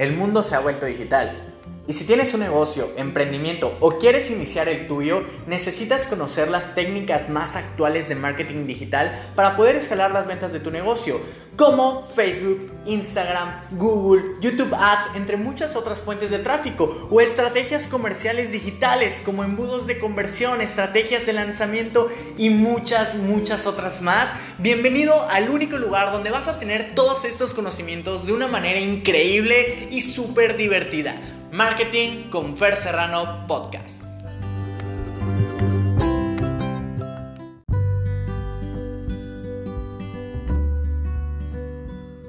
El mundo se ha vuelto digital. Y si tienes un negocio, emprendimiento o quieres iniciar el tuyo, necesitas conocer las técnicas más actuales de marketing digital para poder escalar las ventas de tu negocio, como Facebook, Instagram, Google, YouTube Ads, entre muchas otras fuentes de tráfico, o estrategias comerciales digitales como embudos de conversión, estrategias de lanzamiento y muchas, muchas otras más. Bienvenido al único lugar donde vas a tener todos estos conocimientos de una manera increíble y súper divertida. Marketing con Fer Serrano Podcast.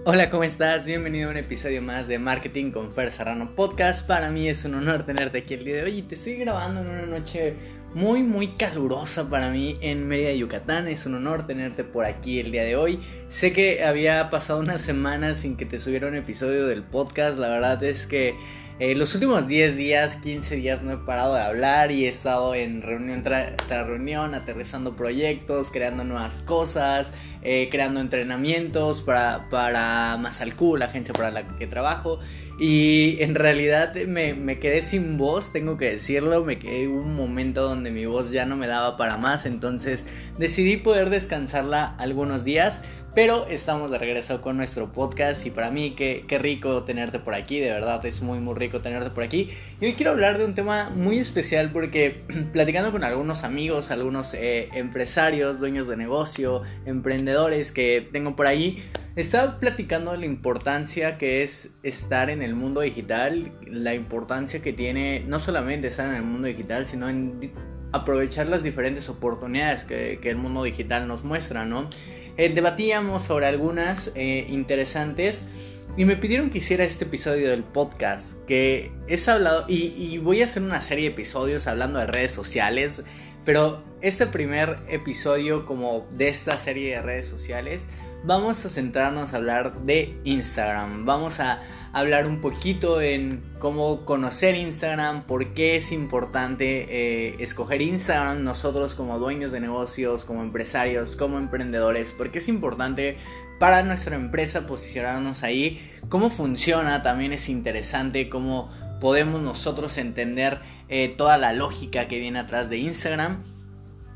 Hola, ¿cómo estás? Bienvenido a un episodio más de Marketing con Fer Serrano Podcast. Para mí es un honor tenerte aquí el día de hoy y te estoy grabando en una noche muy muy calurosa para mí en Mérida, Yucatán. Es un honor tenerte por aquí el día de hoy. Sé que había pasado unas semanas sin que te subiera un episodio del podcast. La verdad es que eh, los últimos 10 días, 15 días no he parado de hablar y he estado en reunión tras reunión, aterrizando proyectos, creando nuevas cosas, eh, creando entrenamientos para, para Masalcu, la agencia para la que trabajo. Y en realidad me, me, quedé sin voz, tengo que decirlo, me quedé un momento donde mi voz ya no me daba para más, entonces decidí poder descansarla algunos días, pero estamos de regreso con nuestro podcast y para mí qué, qué rico tenerte por aquí, de verdad es muy muy rico tenerte por aquí. Y hoy quiero hablar de un tema muy especial porque platicando con algunos amigos, algunos eh, empresarios, dueños de negocio, emprendedores que tengo por ahí, estaba platicando de la importancia que es estar en el mundo digital, la importancia que tiene no solamente estar en el mundo digital, sino en aprovechar las diferentes oportunidades que, el mundo digital nos muestra, ¿no? Eh, debatíamos sobre algunas eh, interesantes y me pidieron que hiciera este episodio del podcast, que es hablado, y, y voy a hacer una serie de episodios hablando de redes sociales, pero este primer episodio como de esta serie de redes sociales vamos a centrarnos a hablar de Instagram. Vamos a hablar un poquito en cómo conocer Instagram, por qué es importante eh, escoger Instagram nosotros como dueños de negocios, como empresarios, como emprendedores, porque es importante para nuestra empresa posicionarnos ahí, cómo funciona, también es interesante cómo podemos nosotros entender eh, toda la lógica que viene atrás de Instagram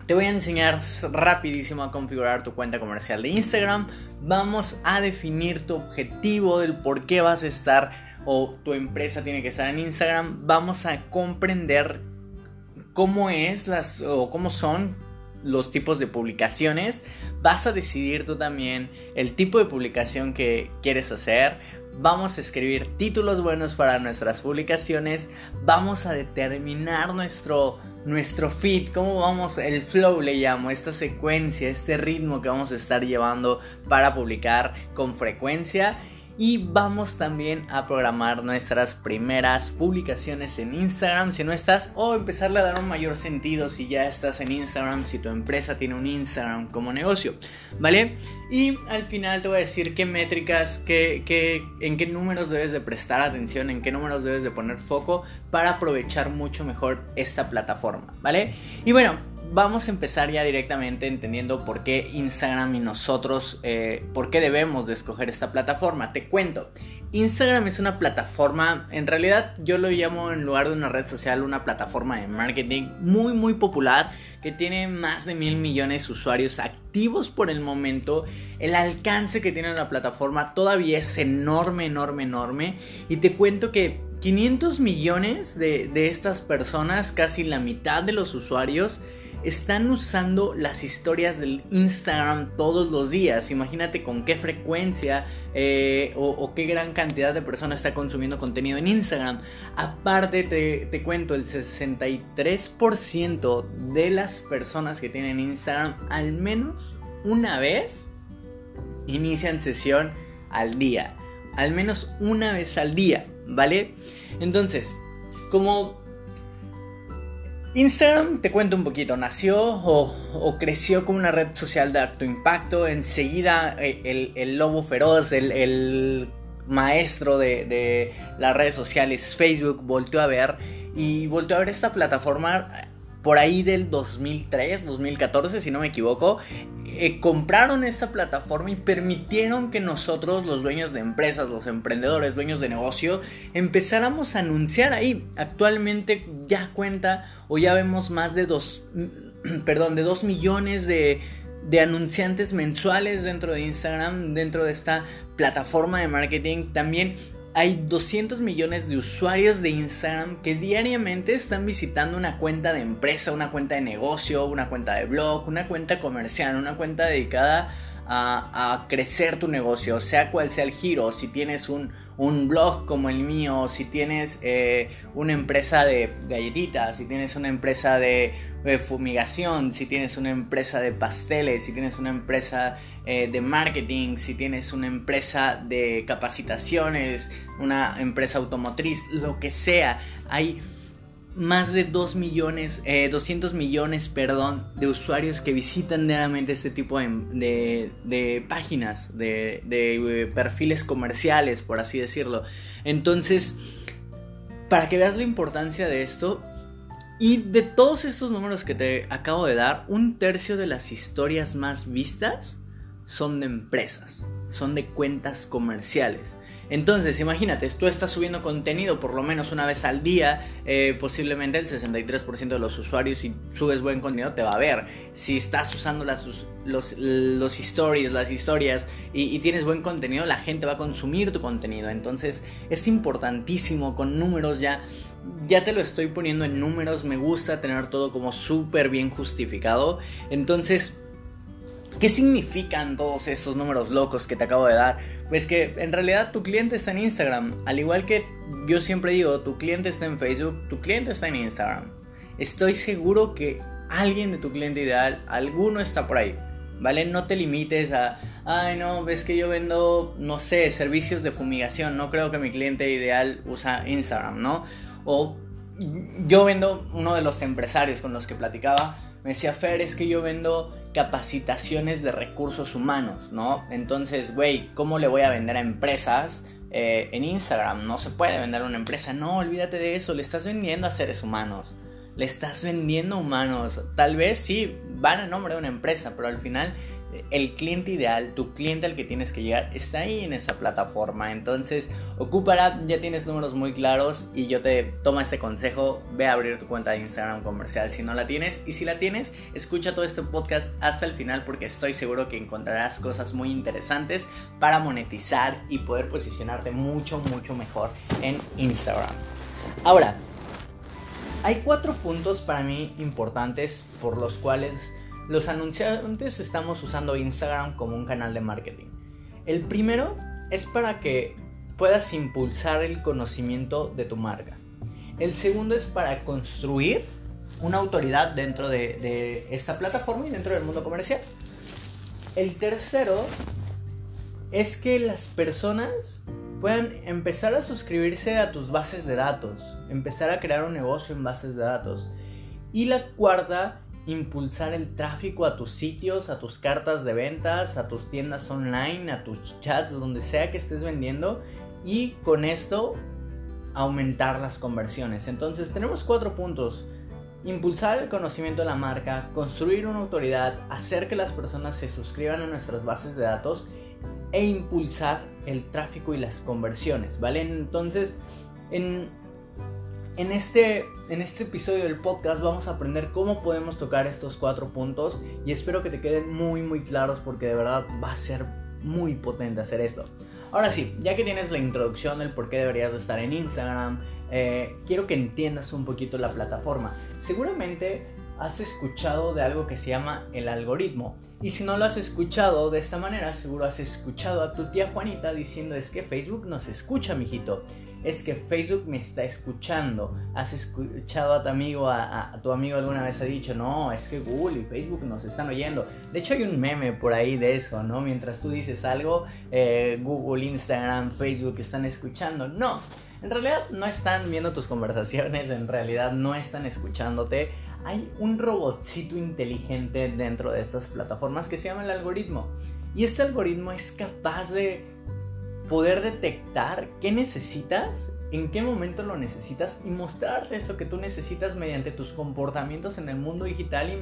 te voy a enseñar rapidísimo a configurar tu cuenta comercial de Instagram. Vamos a definir tu objetivo del por qué vas a estar o tu empresa tiene que estar en Instagram. Vamos a comprender cómo es las o cómo son los tipos de publicaciones. Vas a decidir tú también el tipo de publicación que quieres hacer. Vamos a escribir títulos buenos para nuestras publicaciones. Vamos a determinar nuestro nuestro feed, cómo vamos, el flow le llamo, esta secuencia, este ritmo que vamos a estar llevando para publicar con frecuencia y vamos también a programar nuestras primeras publicaciones en Instagram si no estás o empezarle a dar un mayor sentido si ya estás en Instagram, si tu empresa tiene un Instagram como negocio, ¿vale? Y al final te voy a decir qué métricas, qué, en qué números debes de prestar atención, en qué números debes de poner foco para aprovechar mucho mejor esta plataforma, ¿vale? Y bueno, vamos a empezar ya directamente entendiendo por qué Instagram y nosotros, eh, por qué debemos de escoger esta plataforma. Te cuento, Instagram es una plataforma, en realidad yo lo llamo en lugar de una red social, una plataforma de marketing muy muy popular que tiene más de mil millones de usuarios activos por el momento. El alcance que tiene la plataforma todavía es enorme, enorme, enorme. Y te cuento que 500 millones de, de estas personas, casi la mitad de los usuarios, están usando las historias del Instagram todos los días. Imagínate con qué frecuencia eh, o, qué gran cantidad de personas está consumiendo contenido en Instagram. Aparte, te, te cuento, el 63% de las personas que tienen Instagram al menos una vez inician sesión al día. Al menos una vez al día, ¿vale? Entonces, como Instagram, te cuento un poquito, nació o, creció como una red social de alto impacto. Enseguida eh, el, lobo feroz, el, maestro de, las redes sociales, Facebook, volvió a ver y volvió a ver esta plataforma por ahí del 2003, 2014, si no me equivoco, eh, compraron esta plataforma y permitieron que nosotros, los dueños de empresas, los emprendedores, dueños de negocio, empezáramos a anunciar ahí. Actualmente ya cuenta o ya vemos más de dos, perdón, de 2 millones de, de anunciantes mensuales dentro de Instagram, dentro de esta plataforma de marketing. También hay 200 millones de usuarios de Instagram que diariamente están visitando una cuenta de empresa, una cuenta de negocio, una cuenta de blog, una cuenta comercial, una cuenta dedicada a, crecer tu negocio, sea cual sea el giro, si tienes un, blog como el mío, si tienes eh, una empresa de galletitas, si tienes una empresa de, fumigación, si tienes una empresa de pasteles, si tienes una empresa eh, de marketing, si tienes una empresa de capacitaciones, una empresa automotriz, lo que sea, hay más de 2 millones, 200 eh, millones, perdón, de usuarios que visitan diariamente este tipo de, de, páginas, de, de, eh, perfiles comerciales, por así decirlo. Entonces, para que veas la importancia de esto, y de todos estos números que te acabo de dar, un tercio de las historias más vistas son de empresas, son de cuentas comerciales. Entonces, imagínate, tú estás subiendo contenido por lo menos una vez al día, eh, posiblemente el 63% de los usuarios, si subes buen contenido, te va a ver. Si estás usando los, stories, las historias y, tienes buen contenido, la gente va a consumir tu contenido. Entonces, es importantísimo con números ya. Ya te lo estoy poniendo en números, me gusta tener todo como súper bien justificado. Entonces, ¿Qué significan todos estos números locos que te acabo de dar? Pues que en realidad tu cliente está en Instagram. Al igual que yo siempre digo, tu cliente está en Facebook, tu cliente está en Instagram. Estoy seguro que alguien de tu cliente ideal, alguno está por ahí. ¿Vale? No te limites a, ay no, ves que yo vendo, no sé, servicios de fumigación. No creo que mi cliente ideal usa Instagram, ¿no? O yo vendo uno de los empresarios con los que platicaba me decía Fer, es que yo vendo capacitaciones de recursos humanos, ¿no? Entonces, güey, ¿cómo le voy a vender a empresas eh, en Instagram? No se puede vender a una empresa. No, olvídate de eso, le estás vendiendo a seres humanos. Le estás vendiendo a humanos. Tal vez sí, van a nombre de una empresa, pero al final el cliente ideal, tu cliente al que tienes que llegar, está ahí en esa plataforma. Entonces, ocúpala, ya tienes números muy claros y yo te tomo este consejo, ve a abrir tu cuenta de Instagram comercial si no la tienes. Y si la tienes, escucha todo este podcast hasta el final porque estoy seguro que encontrarás cosas muy interesantes para monetizar y poder posicionarte mucho, mucho mejor en Instagram. Ahora, hay cuatro puntos para mí importantes por los cuales los anunciantes estamos usando Instagram como un canal de marketing. El primero es para que puedas impulsar el conocimiento de tu marca. El segundo es para construir una autoridad dentro de, esta plataforma y dentro del mundo comercial. El tercero es que las personas puedan empezar a suscribirse a tus bases de datos, empezar a crear un negocio en bases de datos. Y la cuarta impulsar el tráfico a tus sitios, a tus cartas de ventas, a tus tiendas online, a tus chats, donde sea que estés vendiendo y con esto aumentar las conversiones. Entonces tenemos cuatro puntos. Impulsar el conocimiento de la marca, construir una autoridad, hacer que las personas se suscriban a nuestras bases de datos e impulsar el tráfico y las conversiones, ¿vale? Entonces, en, en este, en este episodio del podcast vamos a aprender cómo podemos tocar estos cuatro puntos y espero que te queden muy muy claros porque de verdad va a ser muy potente hacer esto. Ahora sí, ya que tienes la introducción del por qué deberías de estar en Instagram, eh, quiero que entiendas un poquito la plataforma. Seguramente has escuchado de algo que se llama el algoritmo. Y si no lo has escuchado de esta manera, seguro has escuchado a tu tía Juanita diciendo es que Facebook nos escucha, mijito es que Facebook me está escuchando. ¿Has escuchado a tu amigo, a, tu amigo alguna vez ha dicho, no, es que Google y Facebook nos están oyendo? De hecho hay un meme por ahí de eso, ¿no? Mientras tú dices algo, eh, Google, Instagram, Facebook están escuchando. No, en realidad no están viendo tus conversaciones, en realidad no están escuchándote. Hay un robotcito inteligente dentro de estas plataformas que se llama el algoritmo. Y este algoritmo es capaz de poder detectar qué necesitas en qué momento lo necesitas y mostrarte eso que tú necesitas mediante tus comportamientos en el mundo digital y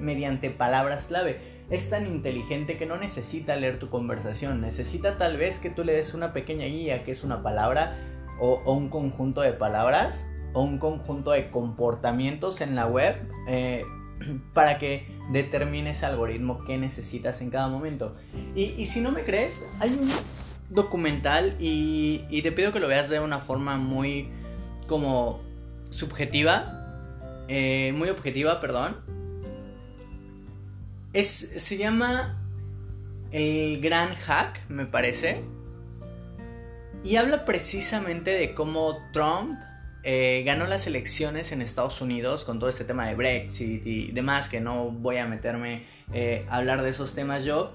mediante palabras clave. Es tan inteligente que no necesita leer tu conversación, necesita tal vez que tú le des una pequeña guía que es una palabra o, un conjunto de palabras o un conjunto de comportamientos en la web eh, para que determine ese algoritmo que necesitas en cada momento. Y, si no me crees, hay un documental y, te pido que lo veas de una forma muy como subjetiva, eh, muy objetiva, perdón. Es, se llama El Gran Hack, me parece. Y habla precisamente de cómo Trump eh, ganó las elecciones en Estados Unidos con todo este tema de Brexit y demás, que no voy a meterme eh, a hablar de esos temas yo,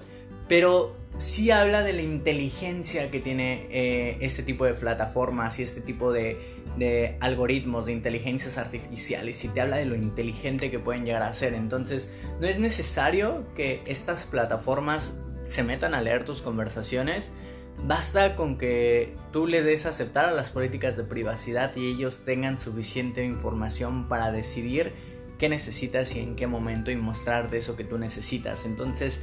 pero sí habla de la inteligencia que tiene eh, este tipo de plataformas y este tipo de, algoritmos, de inteligencias artificiales, y te habla de lo inteligente que pueden llegar a ser. Entonces, no es necesario que estas plataformas se metan a leer tus conversaciones, Basta con que tú le des aceptar a las políticas de privacidad y ellos tengan suficiente información para decidir qué necesitas y en qué momento y mostrarte eso que tú necesitas. Entonces,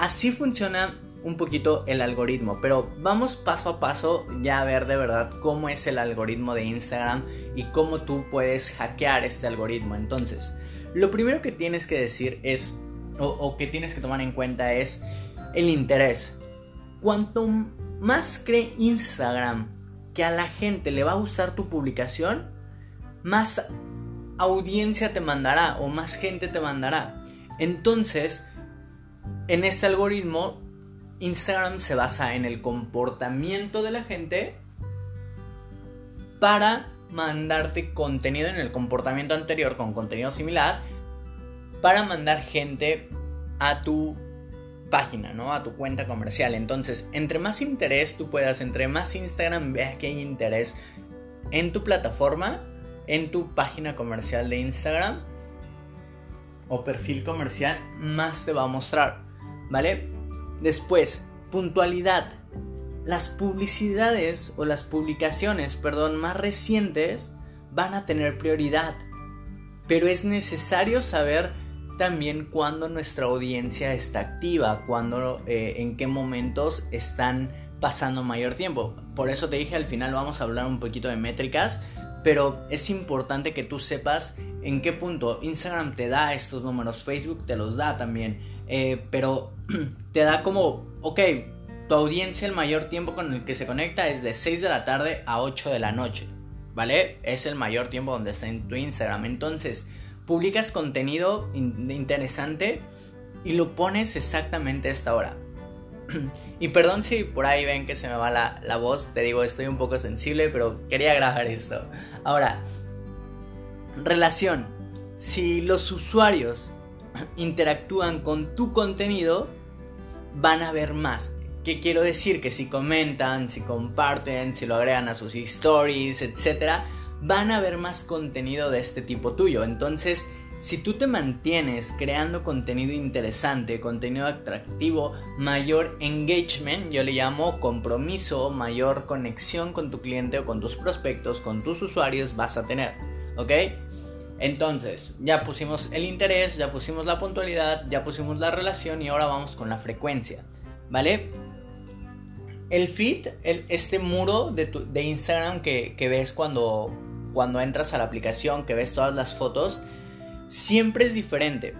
así funciona un poquito el algoritmo, pero vamos paso a paso ya a ver de verdad cómo es el algoritmo de Instagram y cómo tú puedes hackear este algoritmo. Entonces, lo primero que tienes que decir es, o, que tienes que tomar en cuenta es el interés cuanto más cree Instagram que a la gente le va a gustar tu publicación, más audiencia te mandará o más gente te mandará. Entonces, en este algoritmo, Instagram se basa en el comportamiento de la gente para mandarte contenido en el comportamiento anterior con contenido similar para mandar gente a tu página, ¿no? A tu cuenta comercial. Entonces, entre más interés tú puedas, entre más Instagram vea que hay interés en tu plataforma, en tu página comercial de Instagram o perfil comercial, más te va a mostrar, ¿vale? Después, puntualidad. Las publicidades o las publicaciones, perdón, más recientes van a tener prioridad. Pero es necesario saber también cuando nuestra audiencia está activa, cuando, eh, en qué momentos están pasando mayor tiempo. Por eso te dije al final vamos a hablar un poquito de métricas, pero es importante que tú sepas en qué punto Instagram te da estos números, Facebook te los da también, eh, pero te da como, ok, tu audiencia el mayor tiempo con el que se conecta es de 6 de la tarde a 8 de la noche, ¿vale? Es el mayor tiempo donde está en tu Instagram. Entonces, publicas contenido interesante y lo pones exactamente a esta hora. y perdón si por ahí ven que se me va la, la voz, te digo, estoy un poco sensible, pero quería grabar esto. Ahora, relación. Si los usuarios interactúan con tu contenido, van a ver más. ¿Qué quiero decir? Que si comentan, si comparten, si lo agregan a sus stories, etcétera, van a ver más contenido de este tipo tuyo. Entonces, si tú te mantienes creando contenido interesante, contenido atractivo, mayor engagement, yo le llamo compromiso, mayor conexión con tu cliente o con tus prospectos, con tus usuarios vas a tener, ¿ok? Entonces, ya pusimos el interés, ya pusimos la puntualidad, ya pusimos la relación y ahora vamos con la frecuencia, ¿vale? El feed, este muro de, de Instagram que, que ves cuando, cuando entras a la aplicación, que ves todas las fotos, siempre es diferente.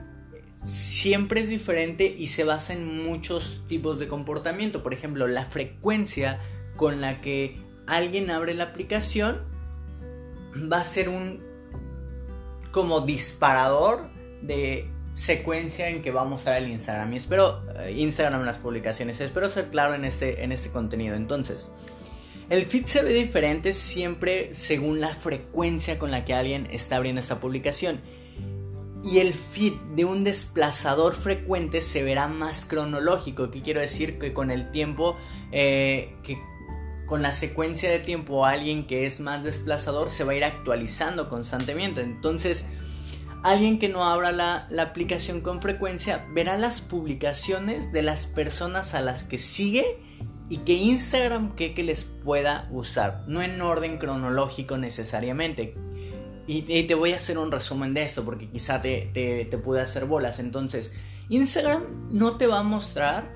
Siempre es diferente y se basa en muchos tipos de comportamiento. Por ejemplo, la frecuencia con la que alguien abre la aplicación va a ser un como disparador de secuencia en que va a mostrar el Instagram. Y espero eh, Instagram las publicaciones. Espero ser claro en este, en este contenido. Entonces, el feed se ve diferente siempre según la frecuencia con la que alguien está abriendo esta publicación. Y el feed de un desplazador frecuente se verá más cronológico. ¿Qué quiero decir? Que con el tiempo, eh, que con la secuencia de tiempo, alguien que es más desplazador se va a ir actualizando constantemente. Entonces, alguien que no abra la, aplicación con frecuencia verá las publicaciones de las personas a las que sigue y que Instagram que, que les pueda usar, no en orden cronológico necesariamente. Y, te voy a hacer un resumen de esto porque quizá te, te, te pude hacer bolas. Entonces, Instagram no te va a mostrar,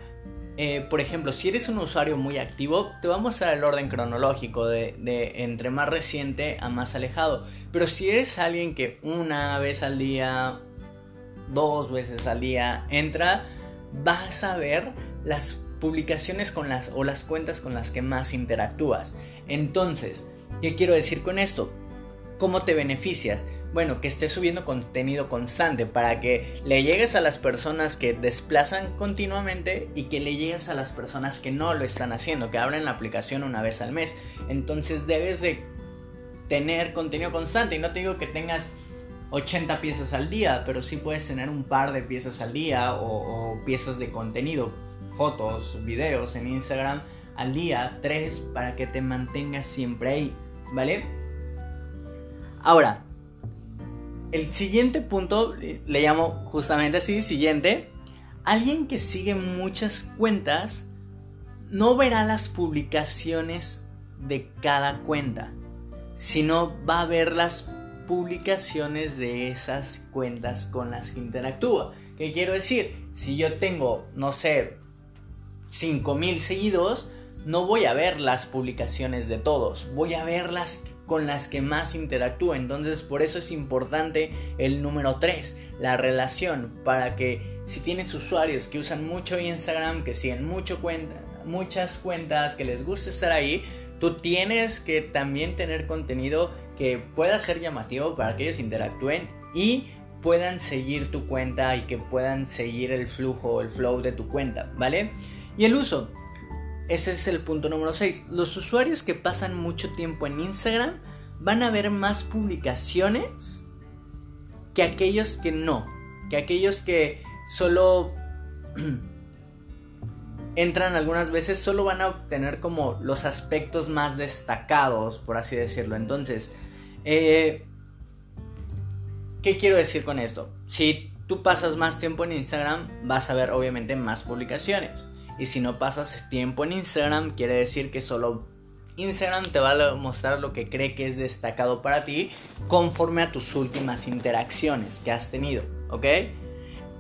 eh, por ejemplo, si eres un usuario muy activo, te va a mostrar el orden cronológico de, de, entre más reciente a más alejado. Pero si eres alguien que una vez al día, dos veces al día entra, vas a ver las publicaciones con las o las cuentas con las que más interactúas. Entonces, ¿qué quiero decir con esto? ¿Cómo te beneficias? Bueno, que estés subiendo contenido constante para que le llegues a las personas que desplazan continuamente y que le llegues a las personas que no lo están haciendo, que abren la aplicación una vez al mes. Entonces debes de tener contenido constante y no te digo que tengas 80 piezas al día, pero sí puedes tener un par de piezas al día o, o piezas de contenido fotos, videos en Instagram al día, tres, para que te mantengas siempre ahí, ¿vale? Ahora, el siguiente punto le llamo justamente así, siguiente, alguien que sigue muchas cuentas no verá las publicaciones de cada cuenta, sino va a ver las publicaciones de esas cuentas con las que interactúa. ¿Qué quiero decir? Si yo tengo, no sé, 5000 seguidos, no voy a ver las publicaciones de todos, voy a ver las con las que más interactúo. Entonces, por eso es importante el número 3, la relación, para que si tienes usuarios que usan mucho Instagram, que siguen mucho muchas cuentas, que les gusta estar ahí, tú tienes que también tener contenido que pueda ser llamativo para que ellos interactúen y puedan seguir tu cuenta y que puedan seguir el flujo, el flow de tu cuenta, ¿vale? Y el uso. Ese es el punto número 6. Los usuarios que pasan mucho tiempo en Instagram van a ver más publicaciones que aquellos que no. Que aquellos que solo entran algunas veces, solo van a obtener como los aspectos más destacados, por así decirlo. Entonces, eh, ¿qué quiero decir con esto? Si tú pasas más tiempo en Instagram, vas a ver obviamente más publicaciones. Y si no pasas tiempo en Instagram, quiere decir que solo Instagram te va a mostrar lo que cree que es destacado para ti conforme a tus últimas interacciones que has tenido, ¿ok?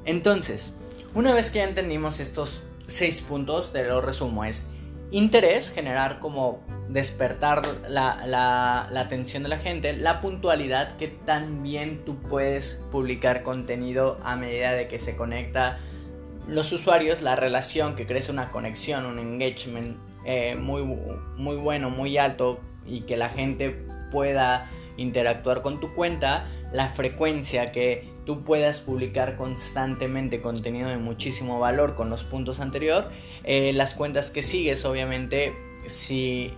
Entonces, una vez que ya entendimos estos seis puntos, te lo resumo, es interés, generar como despertar la, la, la, atención de la gente, la puntualidad, que también tú puedes publicar contenido a medida de que se conecta los usuarios, la relación que crece una conexión, un engagement eh, muy, muy bueno, muy alto y que la gente pueda interactuar con tu cuenta, la frecuencia que tú puedas publicar constantemente contenido de muchísimo valor con los puntos anterior, eh, las cuentas que sigues, obviamente, si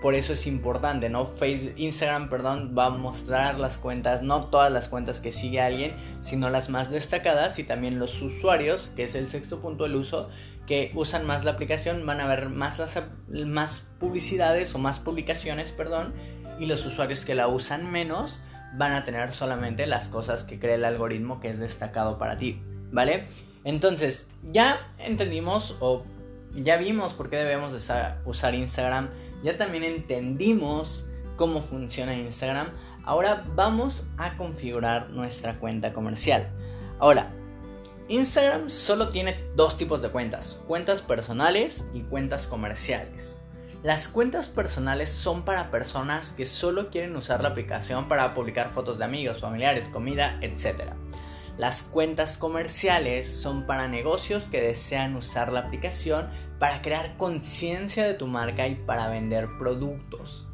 por eso es importante, ¿no? Facebook, Instagram, perdón, va a mostrar las cuentas, no todas las cuentas que sigue alguien, sino las más destacadas y también los usuarios, que es el sexto punto del uso, que usan más la aplicación van a ver más, las, más publicidades o más publicaciones, perdón, y los usuarios que la usan menos van a tener solamente las cosas que cree el algoritmo que es destacado para ti, ¿vale? Entonces, ya entendimos o ya vimos por qué debemos usar Instagram ya también entendimos cómo funciona Instagram. Ahora vamos a configurar nuestra cuenta comercial. Ahora, Instagram solo tiene dos tipos de cuentas, cuentas personales y cuentas comerciales. Las cuentas personales son para personas que solo quieren usar la aplicación para publicar fotos de amigos, familiares, comida, etc. Las cuentas comerciales son para negocios que desean usar la aplicación para crear conciencia de tu marca y para vender productos.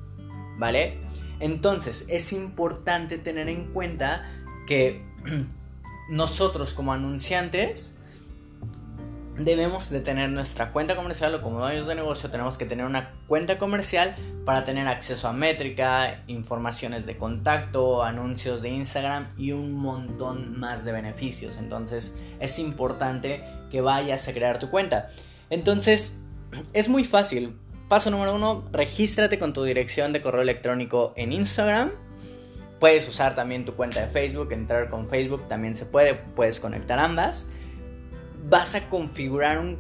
¿Vale? Entonces es importante tener en cuenta que nosotros como anunciantes debemos de tener nuestra cuenta comercial o como dueños de negocio tenemos que tener una cuenta comercial para tener acceso a métrica, informaciones de contacto, anuncios de Instagram y un montón más de beneficios. Entonces es importante que vayas a crear tu cuenta. Entonces, es muy fácil. Paso número uno, regístrate con tu dirección de correo electrónico en Instagram. Puedes usar también tu cuenta de Facebook, entrar con Facebook también se puede, puedes conectar ambas. Vas a configurar un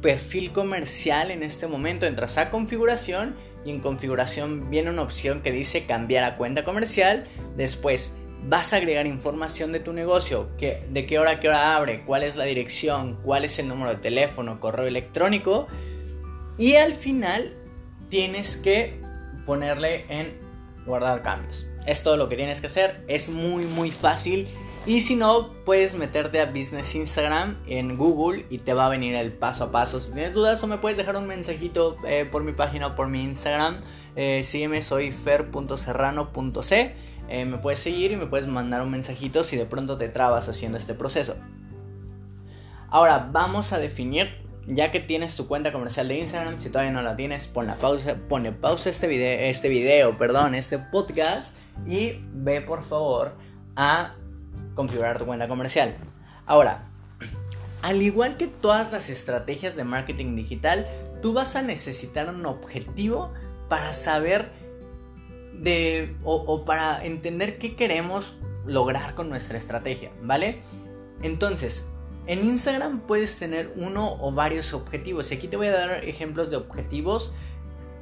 perfil comercial en este momento. Entras a configuración y en configuración viene una opción que dice cambiar a cuenta comercial. Después vas a agregar información de tu negocio, que, de qué hora, qué hora abre, cuál es la dirección, cuál es el número de teléfono, correo electrónico. Y al final tienes que ponerle en guardar cambios. Es todo lo que tienes que hacer. Es muy muy fácil. Y si no, puedes meterte a Business Instagram en Google y te va a venir el paso a paso. Si tienes dudas o me puedes dejar un mensajito eh, por mi página o por mi Instagram. Eh, sígueme, soy fer.serrano.c. Eh, me puedes seguir y me puedes mandar un mensajito si de pronto te trabas haciendo este proceso. Ahora vamos a definir, ya que tienes tu cuenta comercial de Instagram, si todavía no la tienes, pon la pausa, pone pausa este video, este video, perdón, este podcast y ve por favor a configurar tu cuenta comercial. Ahora, al igual que todas las estrategias de marketing digital, tú vas a necesitar un objetivo para saber de o, para entender qué queremos lograr con nuestra estrategia, ¿vale? Entonces, en Instagram puedes tener uno o varios objetivos y aquí te voy a dar ejemplos de objetivos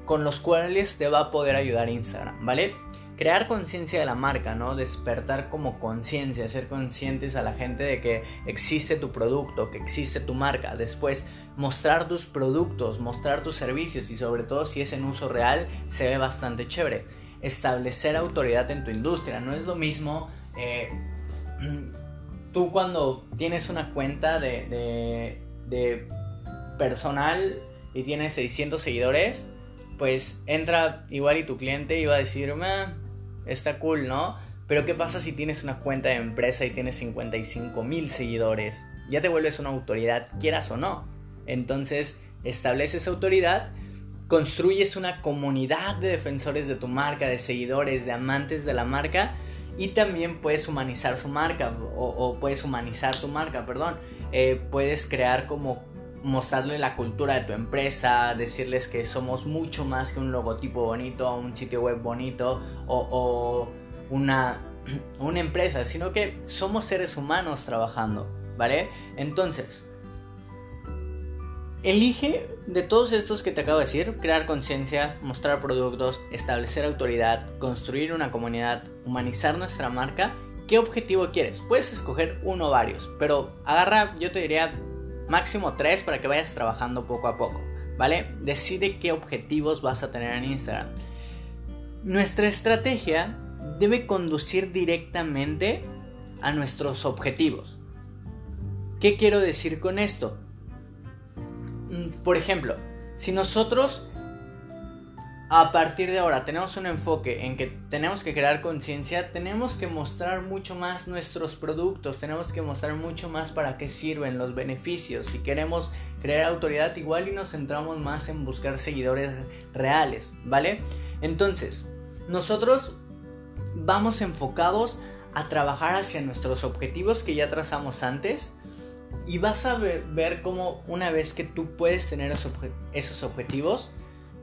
con los cuales te va a poder ayudar Instagram, ¿vale? crear conciencia de la marca, ¿no? Despertar como conciencia, ser conscientes a la gente de que existe tu producto, que existe tu marca. Después, mostrar tus productos, mostrar tus servicios y sobre todo si es en uso real, se ve bastante chévere. Establecer autoridad en tu industria, no es lo mismo... Eh, tú cuando tienes una cuenta de, de personal y tienes 600 seguidores, pues entra igual y tu cliente va a decir, está cool, ¿no? Pero ¿qué pasa si tienes una cuenta de empresa y tienes 55 mil seguidores? Ya te vuelves una autoridad, quieras o no. Entonces, estableces autoridad, construyes una comunidad de defensores de tu marca, de seguidores, de amantes de la marca y también puedes humanizar su marca o, puedes humanizar tu marca, perdón. Eh, puedes crear como mostrarle la cultura de tu empresa, decirles que somos mucho más que un logotipo bonito, un sitio web bonito o, una, una empresa, sino que somos seres humanos trabajando, ¿vale? Entonces, elige de todos estos que te acabo de decir, crear conciencia, mostrar productos, establecer autoridad, construir una comunidad, humanizar nuestra marca, ¿qué objetivo quieres? Puedes escoger uno o varios, pero agarra, yo te diría, máximo tres para que vayas trabajando poco a poco, ¿vale? Decide qué objetivos vas a tener en Instagram. Nuestra estrategia debe conducir directamente a nuestros objetivos. ¿Qué quiero decir con esto? Mm, por ejemplo, si nosotros a partir de ahora tenemos un enfoque en que tenemos que crear conciencia, tenemos que mostrar mucho más nuestros productos, tenemos que mostrar mucho más para qué sirven los beneficios. Si queremos crear autoridad, igual y nos centramos más en buscar seguidores reales, ¿vale? Entonces, nosotros vamos enfocados a trabajar hacia nuestros objetivos que ya trazamos antes. Y vas a ver, cómo una vez que tú puedes tener esos objetivos,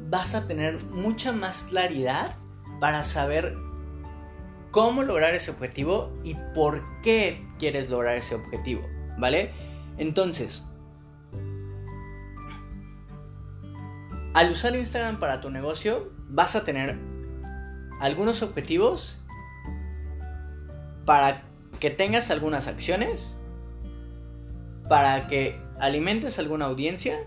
vas a tener mucha más claridad para saber cómo lograr ese objetivo y por qué quieres lograr ese objetivo, ¿vale? Entonces, al usar Instagram para tu negocio, vas a tener algunos objetivos para que tengas algunas acciones, para que alimentes alguna audiencia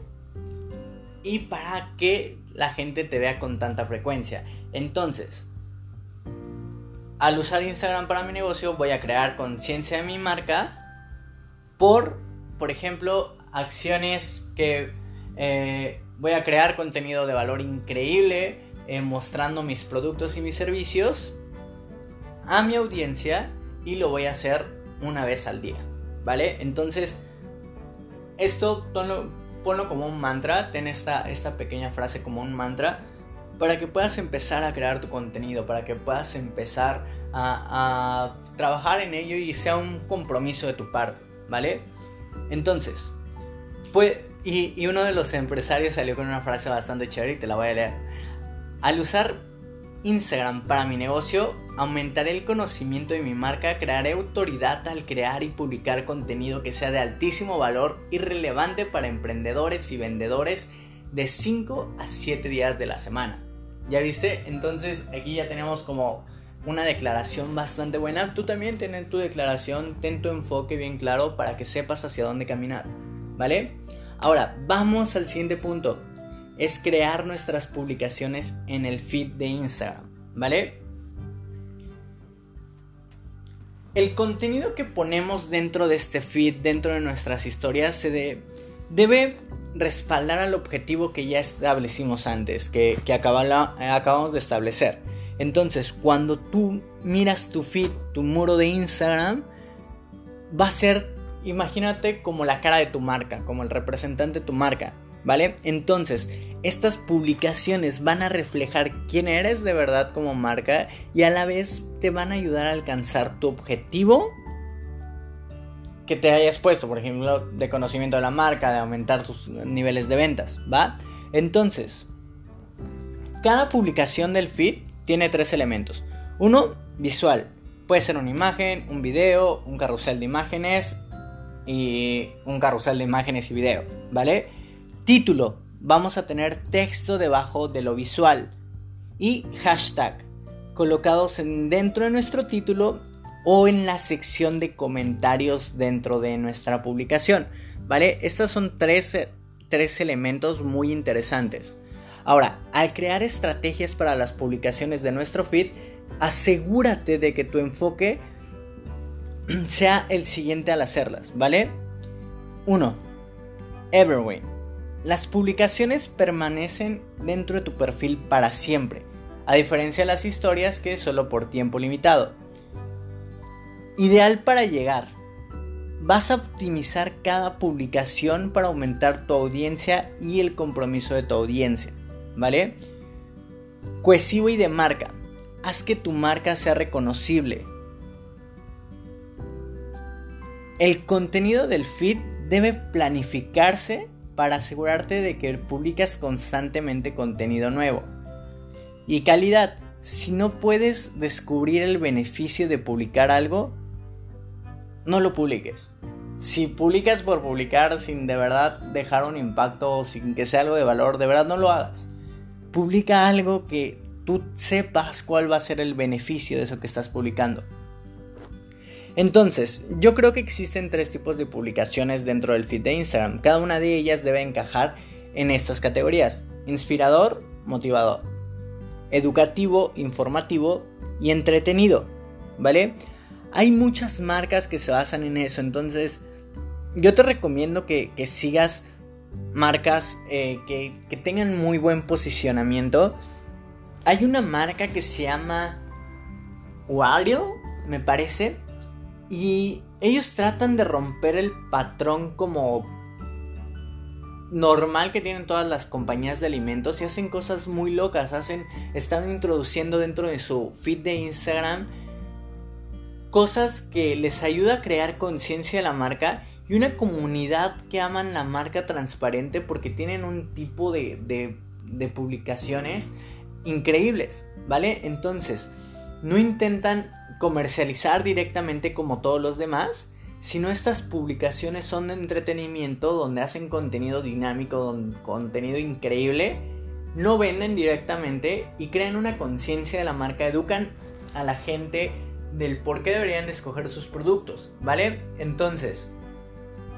y para que la gente te vea con tanta frecuencia. Entonces, al usar Instagram para mi negocio, voy a crear conciencia de mi marca por, por ejemplo, acciones que eh, voy a crear contenido de valor increíble, eh, mostrando mis productos y mis servicios a mi audiencia y lo voy a hacer una vez al día, ¿vale? Entonces, esto ponlo como un mantra, ten esta, esta pequeña frase como un mantra para que puedas empezar a crear tu contenido, para que puedas empezar a, trabajar en ello y sea un compromiso de tu parte, ¿vale? Entonces, pues, y, y, uno de los empresarios salió con una frase bastante chévere y te la voy a leer. Al usar Instagram para mi negocio, aumentaré el conocimiento de mi marca, crearé autoridad al crear y publicar contenido que sea de altísimo valor y relevante para emprendedores y vendedores de 5 a 7 días de la semana. ¿Ya viste? Entonces aquí ya tenemos como una declaración bastante buena. Tú también ten tu declaración, ten tu enfoque bien claro para que sepas hacia dónde caminar. ¿Vale? Ahora, vamos al siguiente punto es crear nuestras publicaciones en el feed de Instagram, ¿vale? El contenido que ponemos dentro de este feed, dentro de nuestras historias, se debe respaldar al objetivo que ya establecimos antes, que, acabamos de establecer. Entonces, cuando tú miras tu feed, tu muro de Instagram, va a ser, imagínate como la cara de tu marca, como el representante de tu marca. ¿Vale? Entonces, estas publicaciones van a reflejar quién eres de verdad como marca y a la vez te van a ayudar a alcanzar tu objetivo que te hayas puesto, por ejemplo, de conocimiento de la marca, de aumentar tus niveles de ventas, ¿va? Entonces, cada publicación del feed tiene tres elementos. Uno, visual. Puede ser una imagen, un video, un carrusel de imágenes y un carrusel de imágenes y video, ¿vale? Título. Vamos a tener texto debajo de lo visual. Y hashtag. Colocados dentro de nuestro título o en la sección de comentarios dentro de nuestra publicación. ¿Vale? Estos son tres, tres elementos muy interesantes. Ahora, al crear estrategias para las publicaciones de nuestro feed, asegúrate de que tu enfoque sea el siguiente al hacerlas, ¿vale? 1. Evergreen. Las publicaciones permanecen dentro de tu perfil para siempre, a diferencia de las historias que solo por tiempo limitado. Ideal para llegar. Vas a optimizar cada publicación para aumentar tu audiencia y el compromiso de tu audiencia, ¿vale? Cohesivo y de marca. Haz que tu marca sea reconocible. El contenido del feed debe planificarse para asegurarte de que publicas constantemente contenido nuevo. Y calidad, si no puedes descubrir el beneficio de publicar algo, no lo publiques. Si publicas por publicar sin de verdad dejar un impacto sin que sea algo de valor, de verdad no lo hagas. Publica algo que tú sepas cuál va a ser el beneficio de eso que estás publicando. Entonces, yo creo que existen tres tipos de publicaciones dentro del feed de Instagram. Cada una de ellas debe encajar en estas categorías. Inspirador, motivador. Educativo, informativo y entretenido. ¿Vale? Hay muchas marcas que se basan en eso. Entonces, yo te recomiendo que, sigas marcas eh, que, que tengan muy buen posicionamiento. Hay una marca que se llama Wario, me parece y ellos tratan de romper el patrón como normal que tienen todas las compañías de alimentos y hacen cosas muy locas, hacen están introduciendo dentro de su feed de Instagram cosas que les ayuda a crear conciencia de la marca y una comunidad que aman la marca transparente porque tienen un tipo de, de, de publicaciones increíbles, ¿vale? Entonces, no intentan comercializar directamente como todos los demás, sino estas publicaciones son de entretenimiento donde hacen contenido dinámico, contenido increíble, no venden directamente y crean una conciencia de la marca, educan a la gente del por qué deberían escoger sus productos, ¿vale? Entonces,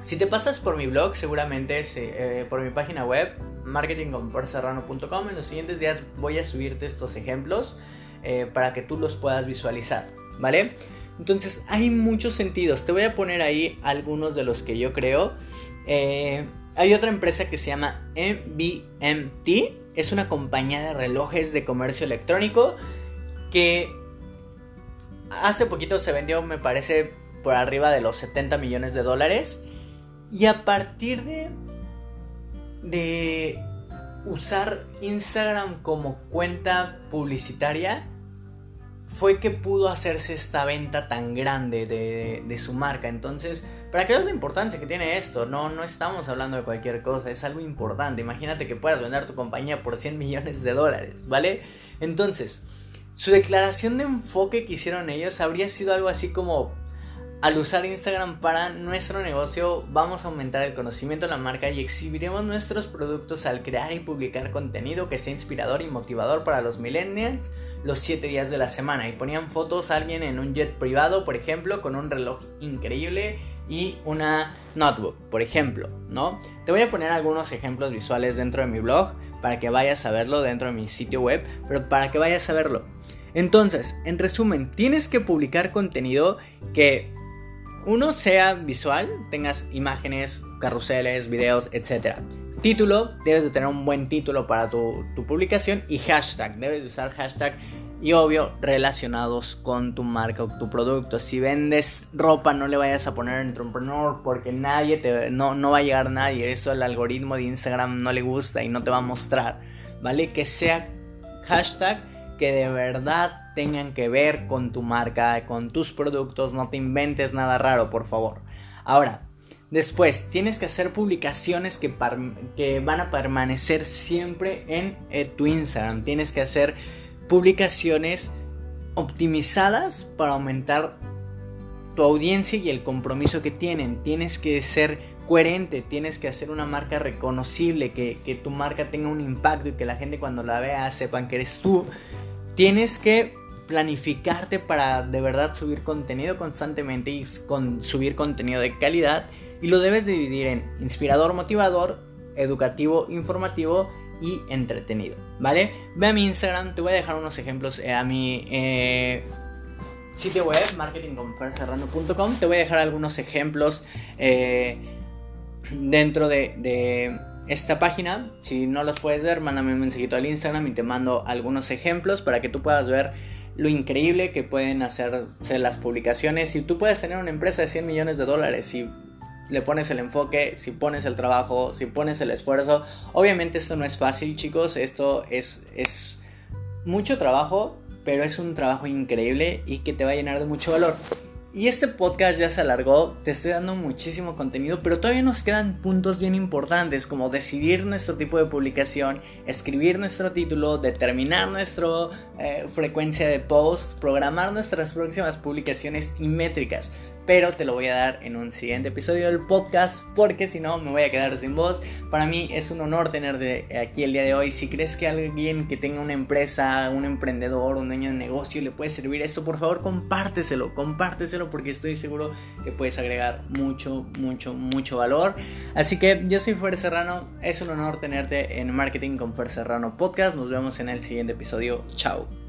si te pasas por mi blog, seguramente eh, por mi página web, marketingconferserrano.com, en los siguientes días voy a subirte estos ejemplos eh, para que tú los puedas visualizar. ¿Vale? Entonces hay muchos sentidos. Te voy a poner ahí algunos de los que yo creo. Eh, hay otra empresa que se llama MBMT. Es una compañía de relojes de comercio electrónico que hace poquito se vendió, me parece, por arriba de los 70 millones de dólares. Y a partir de, de usar Instagram como cuenta publicitaria, fue que pudo hacerse esta venta tan grande de, su marca. Entonces, para que veas la importancia que tiene esto, no, no estamos hablando de cualquier cosa, es algo importante. Imagínate que puedas vender tu compañía por 100 millones de dólares, ¿vale? Entonces, su declaración de enfoque que hicieron ellos habría sido algo así como al usar Instagram para nuestro negocio vamos a aumentar el conocimiento de la marca y exhibiremos nuestros productos al crear y publicar contenido que sea inspirador y motivador para los millennials los 7 días de la semana. Y ponían fotos a alguien en un jet privado, por ejemplo, con un reloj increíble y una notebook, por ejemplo, ¿no? Te voy a poner algunos ejemplos visuales dentro de mi blog para que vayas a verlo dentro de mi sitio web, pero para que vayas a verlo. Entonces, en resumen, tienes que publicar contenido que uno sea visual, tengas imágenes, carruseles, videos, etc. Título, debes de tener un buen título para tu, publicación y hashtag, debes de usar hashtag y obvio relacionados con tu marca o tu producto. Si vendes ropa no le vayas a poner entrepreneur porque nadie te no, no va a llegar nadie. Esto al algoritmo de Instagram no le gusta y no te va a mostrar. ¿Vale? Que sea hashtag que de verdad tengan que ver con tu marca, con tus productos, no te inventes nada raro, por favor. Ahora, después tienes que hacer publicaciones que, van a permanecer siempre en eh, tu Instagram. Tienes que hacer publicaciones optimizadas para aumentar tu audiencia y el compromiso que tienen. Tienes que ser coherente, tienes que hacer una marca reconocible, que, tu marca tenga un impacto y que la gente cuando la vea sepan que eres tú. Tienes que planificarte para de verdad subir contenido constantemente y subir contenido de calidad y lo debes dividir en inspirador, motivador, educativo, informativo y entretenido, ¿vale? Ve a mi Instagram, te voy a dejar unos ejemplos eh, a mi eh, sitio web, marketingconfercerrano.com, te voy a dejar algunos ejemplos eh, dentro de, esta página. Si no los puedes ver, mándame un mensajito al Instagram y te mando algunos ejemplos para que tú puedas ver lo increíble que pueden hacerse las publicaciones. Si tú puedes tener una empresa de 100 millones de dólares, si le pones el enfoque, si pones el trabajo, si pones el esfuerzo. Obviamente esto no es fácil, chicos. Esto es, es mucho trabajo, pero es un trabajo increíble y que te va a llenar de mucho valor. Y este podcast ya se alargó, te estoy dando muchísimo contenido, pero todavía nos quedan puntos bien importantes como decidir nuestro tipo de publicación, escribir nuestro título, determinar nuestra eh, frecuencia de post, programar nuestras próximas publicaciones y métricas pero te lo voy a dar en un siguiente episodio del podcast porque si no me voy a quedar sin voz. Para mí es un honor tenerte aquí el día de hoy. Si crees que alguien que tenga una empresa, un emprendedor, un dueño de negocio le puede servir esto, por favor compárteselo, compárteselo porque estoy seguro que puedes agregar mucho, mucho, mucho valor. Así que yo soy Fer Serrano, es un honor tenerte en Marketing con Fer Serrano Podcast. Nos vemos en el siguiente episodio. Chao.